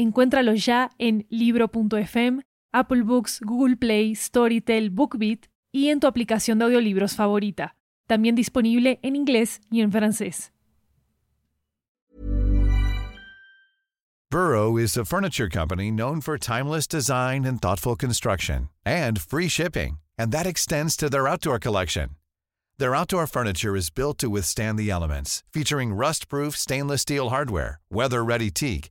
Encuéntralo ya en libro.fm, Apple Books, Google Play, Storytel, BookBeat y en tu aplicación de audiolibros favorita. También disponible en inglés y en francés. Burrow is a furniture company known for timeless design and thoughtful construction and free shipping, and that extends to their outdoor collection. Their outdoor furniture is built to withstand the elements, featuring rust-proof stainless steel hardware, weather-ready teak,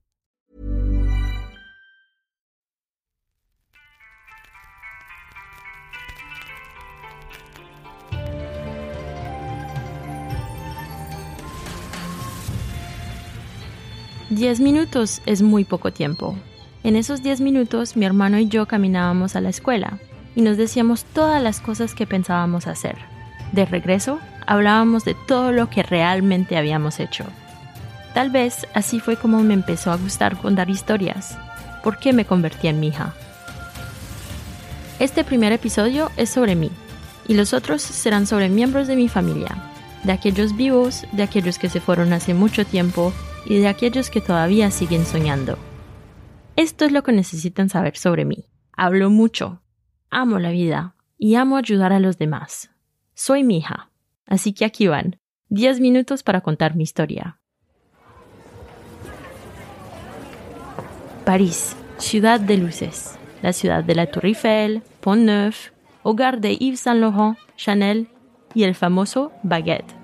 Diez minutos es muy poco tiempo. En esos diez minutos mi hermano y yo caminábamos a la escuela y nos decíamos todas las cosas que pensábamos hacer. De regreso, hablábamos de todo lo que realmente habíamos hecho. Tal vez así fue como me empezó a gustar contar historias. ¿Por qué me convertí en mi hija? Este primer episodio es sobre mí y los otros serán sobre miembros de mi familia, de aquellos vivos, de aquellos que se fueron hace mucho tiempo y de aquellos que todavía siguen soñando. Esto es lo que necesitan saber sobre mí. Hablo mucho, amo la vida y amo ayudar a los demás. Soy mi hija, así que aquí van, 10 minutos para contar mi historia. París, ciudad de luces, la ciudad de la Tour Eiffel, Pont Neuf, hogar de Yves Saint Laurent, Chanel y el famoso baguette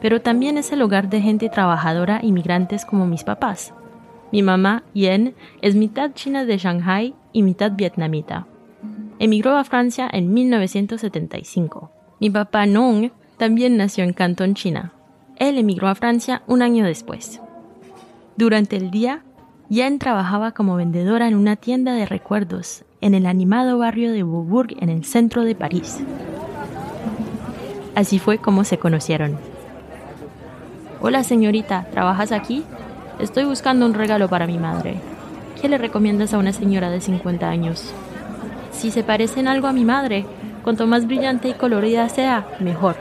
pero también es el hogar de gente trabajadora y migrantes como mis papás. Mi mamá, Yen, es mitad china de Shanghai y mitad vietnamita. Emigró a Francia en 1975. Mi papá Nong también nació en Cantón, China. Él emigró a Francia un año después. Durante el día, Yen trabajaba como vendedora en una tienda de recuerdos en el animado barrio de Beaubourg en el centro de París. Así fue como se conocieron. Hola señorita, ¿trabajas aquí? Estoy buscando un regalo para mi madre. ¿Qué le recomiendas a una señora de 50 años? Si se parecen algo a mi madre, cuanto más brillante y colorida sea, mejor.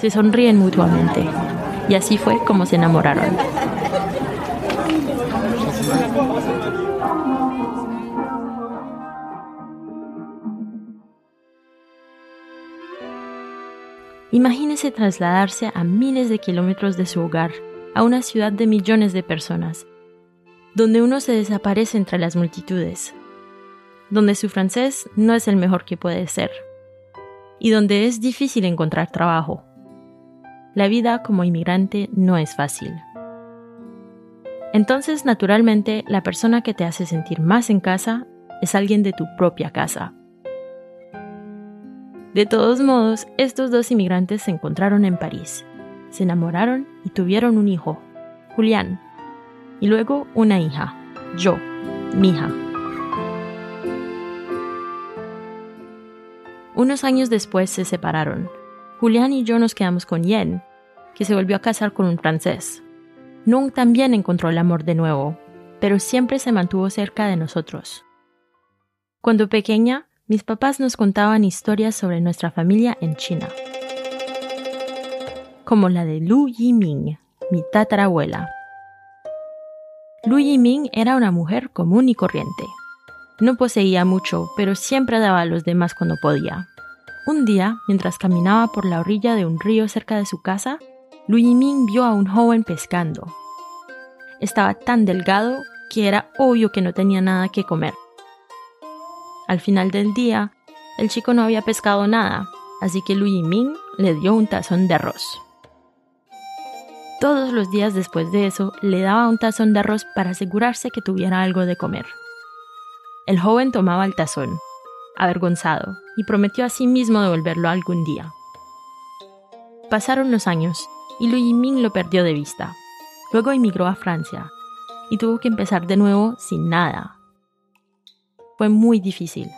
Se sonríen mutuamente. Y así fue como se enamoraron. Imagínese trasladarse a miles de kilómetros de su hogar, a una ciudad de millones de personas, donde uno se desaparece entre las multitudes, donde su francés no es el mejor que puede ser, y donde es difícil encontrar trabajo. La vida como inmigrante no es fácil. Entonces, naturalmente, la persona que te hace sentir más en casa es alguien de tu propia casa. De todos modos, estos dos inmigrantes se encontraron en París, se enamoraron y tuvieron un hijo, Julián, y luego una hija, yo, mi hija. Unos años después se separaron. Julián y yo nos quedamos con Yen, que se volvió a casar con un francés. Nung también encontró el amor de nuevo, pero siempre se mantuvo cerca de nosotros. Cuando pequeña, mis papás nos contaban historias sobre nuestra familia en China, como la de Lu Yiming, mi tatarabuela. Lu Yiming era una mujer común y corriente. No poseía mucho, pero siempre daba a los demás cuando podía. Un día, mientras caminaba por la orilla de un río cerca de su casa, Lu Yiming vio a un joven pescando. Estaba tan delgado que era obvio que no tenía nada que comer. Al final del día, el chico no había pescado nada, así que Lu Yiming le dio un tazón de arroz. todos los días después de eso le daba un tazón de arroz para asegurarse que tuviera algo de comer. El joven tomaba el tazón, avergonzado, y prometió a sí mismo devolverlo algún día. Pasaron los años y Louis Ming lo perdió de vista. Luego emigró a Francia y tuvo que empezar de nuevo sin nada. Fue muy difícil.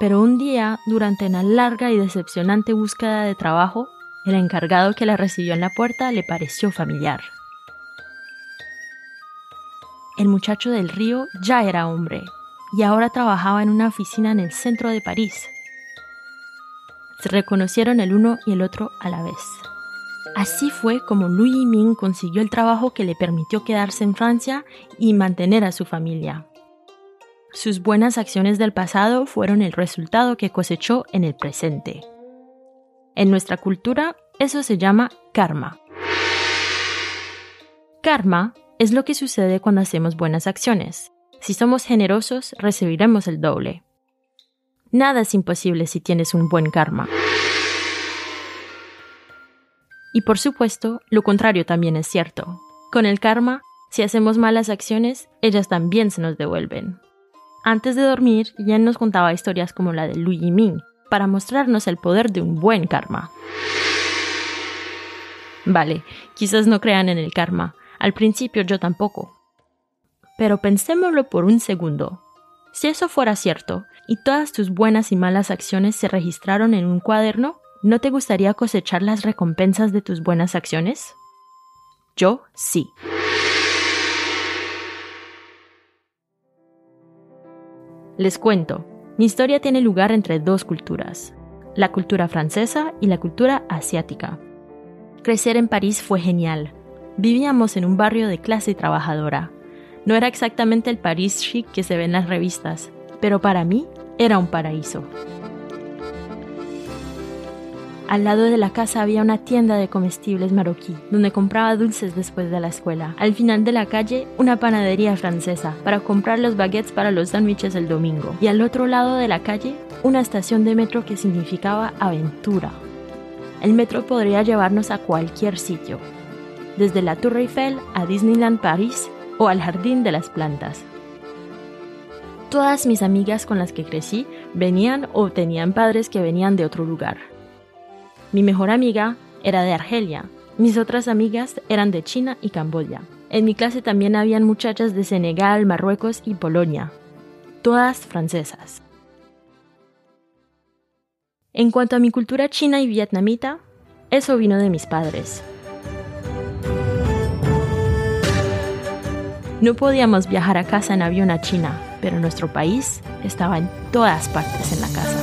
Pero un día, durante una larga y decepcionante búsqueda de trabajo, el encargado que la recibió en la puerta le pareció familiar. El muchacho del río ya era hombre y ahora trabajaba en una oficina en el centro de París. Se reconocieron el uno y el otro a la vez. Así fue como Louis Ming consiguió el trabajo que le permitió quedarse en Francia y mantener a su familia. Sus buenas acciones del pasado fueron el resultado que cosechó en el presente. En nuestra cultura, eso se llama karma. Karma es lo que sucede cuando hacemos buenas acciones. Si somos generosos, recibiremos el doble. Nada es imposible si tienes un buen karma. Y por supuesto, lo contrario también es cierto. Con el karma, si hacemos malas acciones, ellas también se nos devuelven. Antes de dormir, Yen nos contaba historias como la de Lu Yiming, para mostrarnos el poder de un buen karma. Vale, quizás no crean en el karma. Al principio yo tampoco. Pero pensémoslo por un segundo. Si eso fuera cierto, y todas tus buenas y malas acciones se registraron en un cuaderno, ¿no te gustaría cosechar las recompensas de tus buenas acciones? Yo sí. Les cuento, mi historia tiene lugar entre dos culturas, la cultura francesa y la cultura asiática. Crecer en París fue genial. Vivíamos en un barrio de clase trabajadora, no era exactamente el París chic que se ve en las revistas, pero para mí era un paraíso. Al lado de la casa había una tienda de comestibles marroquí, donde compraba dulces después de la escuela. Al final de la calle, una panadería francesa, para comprar los baguettes para los sándwiches el domingo. Y al otro lado de la calle, una estación de metro que significaba aventura. El metro podría llevarnos a cualquier sitio, desde la Tour Eiffel a Disneyland París o al jardín de las plantas. Todas mis amigas con las que crecí venían o tenían padres que venían de otro lugar. Mi mejor amiga era de Argelia, mis otras amigas eran de China y Camboya. En mi clase también habían muchachas de Senegal, Marruecos y Polonia, todas francesas. En cuanto a mi cultura china y vietnamita, eso vino de mis padres. No podíamos viajar a casa en avión a China, pero nuestro país estaba en todas partes en la casa.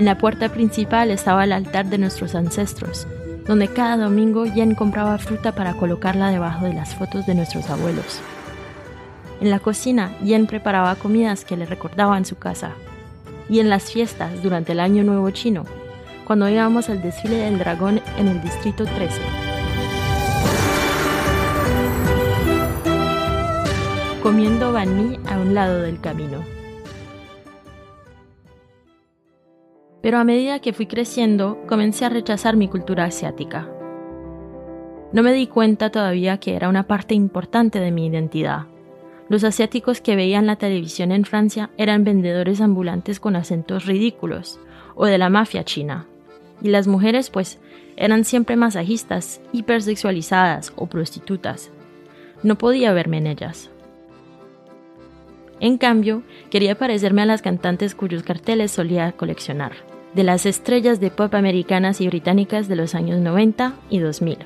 En la puerta principal estaba el altar de nuestros ancestros, donde cada domingo Yen compraba fruta para colocarla debajo de las fotos de nuestros abuelos. En la cocina, Yen preparaba comidas que le recordaban su casa. Y en las fiestas durante el Año Nuevo Chino, cuando íbamos al desfile del dragón en el Distrito 13. comiendo banh mi a un lado del camino. Pero a medida que fui creciendo, comencé a rechazar mi cultura asiática. No me di cuenta todavía que era una parte importante de mi identidad. Los asiáticos que veían la televisión en Francia eran vendedores ambulantes con acentos ridículos, o de la mafia china. Y las mujeres, pues, eran siempre masajistas, hipersexualizadas o prostitutas. No podía verme en ellas. En cambio, quería parecerme a las cantantes cuyos carteles solía coleccionar, de las estrellas de pop americanas y británicas de los años 90 y 2000.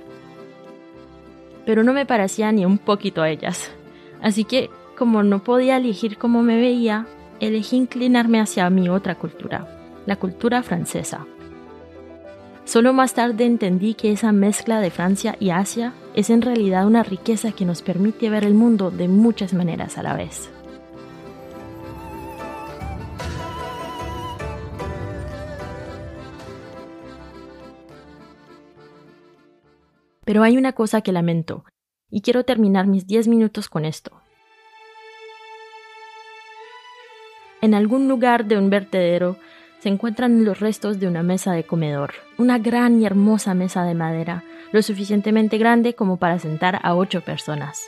Pero no me parecía ni un poquito a ellas. Así que, como no podía elegir cómo me veía, elegí inclinarme hacia mi otra cultura, la cultura francesa. Solo más tarde entendí que esa mezcla de Francia y Asia es en realidad una riqueza que nos permite ver el mundo de muchas maneras a la vez. Pero hay una cosa que lamento, y quiero terminar mis 10 minutos con esto. En algún lugar de un vertedero se encuentran los restos de una mesa de comedor, una gran y hermosa mesa de madera, lo suficientemente grande como para sentar a ocho personas.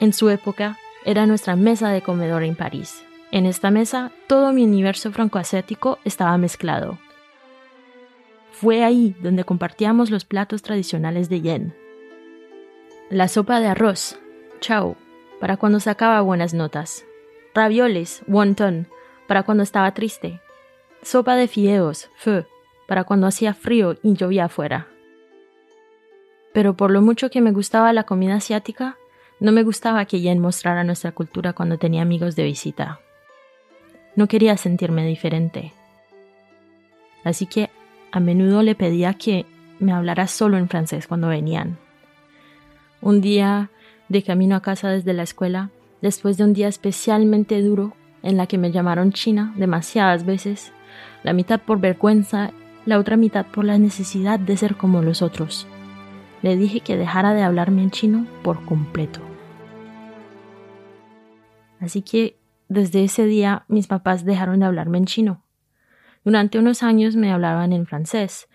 En su época, era nuestra mesa de comedor en París. En esta mesa, todo mi universo francoasiático estaba mezclado. Fue ahí donde compartíamos los platos tradicionales de Yen. La sopa de arroz, chao, para cuando sacaba buenas notas. Ravioles, wonton, para cuando estaba triste sopa de fideos, feu, para cuando hacía frío y llovía afuera. Pero por lo mucho que me gustaba la comida asiática, no me gustaba que Yen mostrara nuestra cultura cuando tenía amigos de visita. No quería sentirme diferente. Así que a menudo le pedía que me hablara solo en francés cuando venían. Un día, de camino a casa desde la escuela, después de un día especialmente duro en la que me llamaron China demasiadas veces, la mitad por vergüenza, la otra mitad por la necesidad de ser como los otros. Le dije que dejara de hablarme en chino por completo. Así que desde ese día mis papás dejaron de hablarme en chino. Durante unos años me hablaban en francés,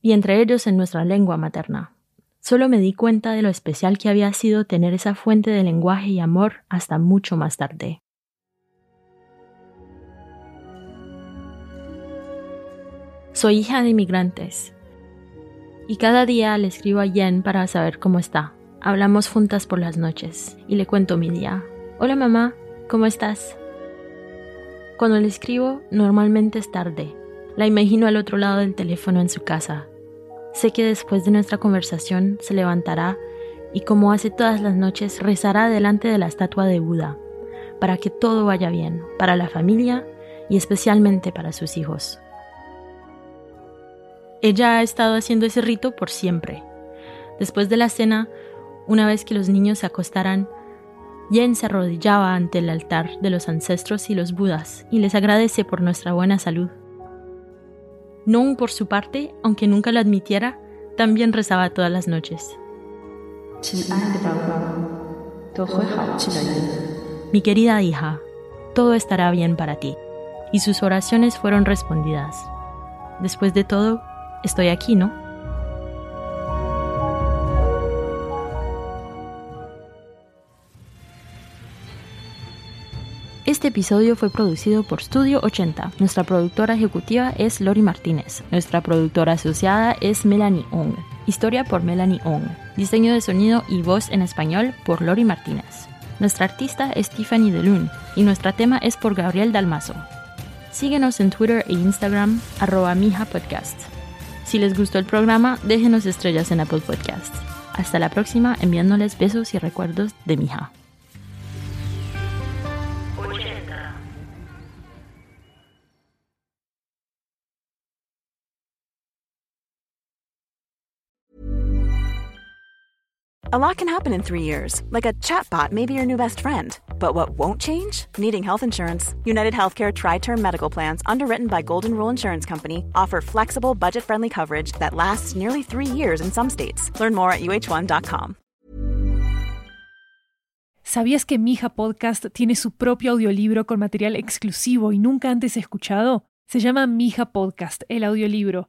y entre ellos en nuestra lengua materna. Solo me di cuenta de lo especial que había sido tener esa fuente de lenguaje y amor hasta mucho más tarde. Soy hija de inmigrantes. Y cada día le escribo a Jen para saber cómo está. Hablamos juntas por las noches y le cuento mi día. Hola mamá, ¿cómo estás? Cuando le escribo, normalmente es tarde. La imagino al otro lado del teléfono en su casa. Sé que después de nuestra conversación se levantará y como hace todas las noches rezará delante de la estatua de Buda, para que todo vaya bien, para la familia y especialmente para sus hijos. Ella ha estado haciendo ese rito por siempre. Después de la cena, una vez que los niños se acostaran, Jen se arrodillaba ante el altar de los ancestros y los budas y les agradece por nuestra buena salud. Nong, por su parte, aunque nunca lo admitiera, también rezaba todas las noches. Mi querida hija, todo estará bien para ti. Y sus oraciones fueron respondidas. Después de todo, estoy aquí, ¿no? Este episodio fue producido por Studio 80. Nuestra productora ejecutiva es Lori Martínez. Nuestra productora asociada es Melanie Ong. Historia por Melanie Ong. Diseño de sonido y voz en español por Lori Martínez. Nuestra artista es Tiffany DeLune y nuestro tema es por Gabriel Dalmazo. Síguenos en Twitter e Instagram, arroba Mija Podcast. Si les gustó el programa, déjenos estrellas en Apple Podcasts. Hasta la próxima, enviándoles besos y recuerdos de mi A lot can happen in three years, like a chatbot may be your new best friend. But what won't change? Needing health insurance. United Healthcare Tri Term Medical Plans, underwritten by Golden Rule Insurance Company, offer flexible, budget friendly coverage that lasts nearly three years in some states. Learn more at uh1.com. ¿Sabías que Mija Podcast tiene su propio audiolibro con material exclusivo y nunca antes escuchado? Se llama Mija Podcast, el audiolibro.